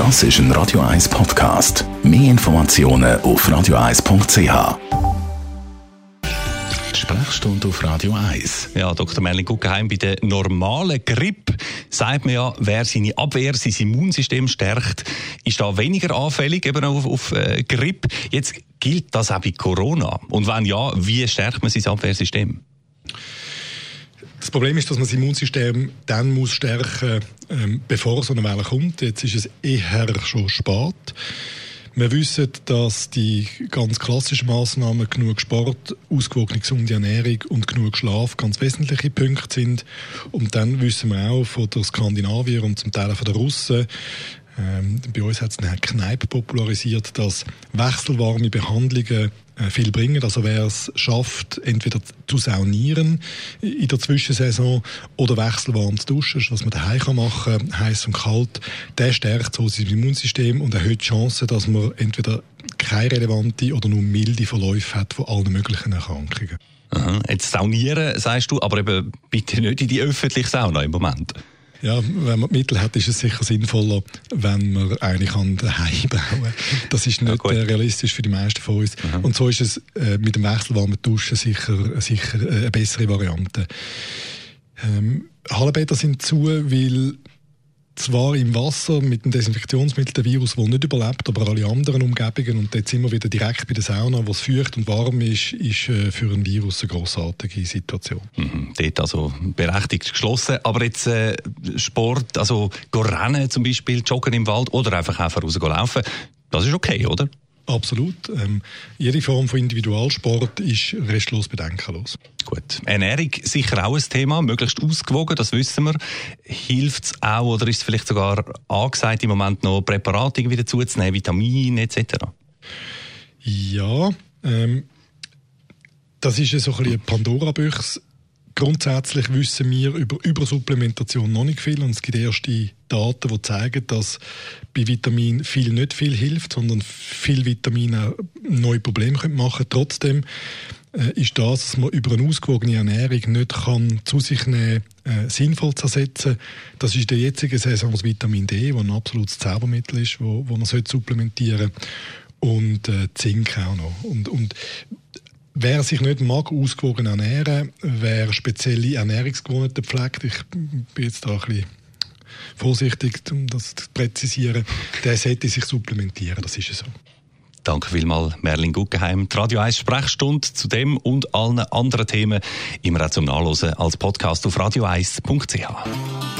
Das ist ein Radio 1 Podcast. Mehr Informationen auf radio1.ch. Sprechstunde auf Radio 1. Ja, Dr. Merlin Guggenheim, bei der normalen Grippe sagt man ja, wer seine Abwehr, sein Immunsystem stärkt, ist da weniger anfällig eben auf, auf äh, Grippe. Jetzt gilt das auch bei Corona. Und wenn ja, wie stärkt man sein Abwehrsystem? Das Problem ist, dass man das Immunsystem dann muss stärken ähm, bevor so eine Welle kommt. Jetzt ist es eher schon spät. Wir wissen, dass die ganz klassischen Maßnahmen genug Sport, ausgewogene gesunde Ernährung und genug Schlaf ganz wesentliche Punkte sind. Und dann wissen wir auch von der Skandinavier und zum Teil von der Russen, ähm, bei uns hat es Herr Kneip popularisiert, dass wechselwarme Behandlungen äh, viel bringen. Also wer es schafft, entweder zu saunieren in der Zwischensaison oder wechselwarm zu duschen, was man daheim machen kann, heiß und kalt, der stärkt so sein Immunsystem und erhöht die Chance, dass man entweder keine relevante oder nur milde Verläufe hat von allen möglichen Erkrankungen. Aha. Jetzt saunieren, sagst du, aber eben bitte nicht in die öffentliche Sauna im Moment. Ja, wenn man Mittel hat, ist es sicher sinnvoller, wenn man eine kann daheim bauen. Das ist nicht ja, äh, realistisch für die meisten von uns. Aha. Und so ist es äh, mit dem wechselwarmen Duschen sicher, sicher äh, eine bessere Variante. Ähm, Hallenbäder sind zu, weil zwar im Wasser mit dem Desinfektionsmittel der Virus wohl nicht überlebt, aber alle anderen Umgebungen und jetzt wir wieder direkt bei der Sauna, wo es feucht und warm ist, ist äh, für ein Virus eine grossartige Situation. Mhm, dort also berechtigt geschlossen. Aber jetzt äh, Sport, also rennen zum Beispiel, joggen im Wald oder einfach einfach rauslaufen, das ist okay, oder? Absolut. Ähm, jede Form von Individualsport ist restlos bedenkenlos. Gut. Ernährung sicher auch ein Thema, möglichst ausgewogen, das wissen wir. Hilft es auch oder ist es vielleicht sogar angesagt, im Moment noch Präparate wieder zuzunehmen, Vitamine etc.? Ja, ähm, das ist so ein bisschen eine Pandora-Büchse Grundsätzlich wissen wir über Übersupplementation noch nicht viel und es gibt erste Daten, die zeigen, dass bei Vitamin viel nicht viel hilft, sondern viel Vitamine neue Probleme machen können. Trotzdem äh, ist das, dass man über eine ausgewogene Ernährung nicht kann zu sich nehmen, äh, sinnvoll zu ersetzen. Das ist der jetzigen Saison das Vitamin D, das ein absolutes Zaubermittel ist, wo, wo man supplementieren sollte. Und äh, Zink auch noch. Und, und Wer sich nicht mag, ausgewogen ernähren, wer spezielle Ernährungsgewohnheiten pflegt, ich bin jetzt da ein bisschen vorsichtig, um das zu präzisieren, der sollte sich supplementieren, das ist so. Danke vielmals, Merlin Guggenheim. Die Radio 1 Sprechstunde zu dem und allen anderen Themen immer auch zum Nachlesen als Podcast auf radio1.ch.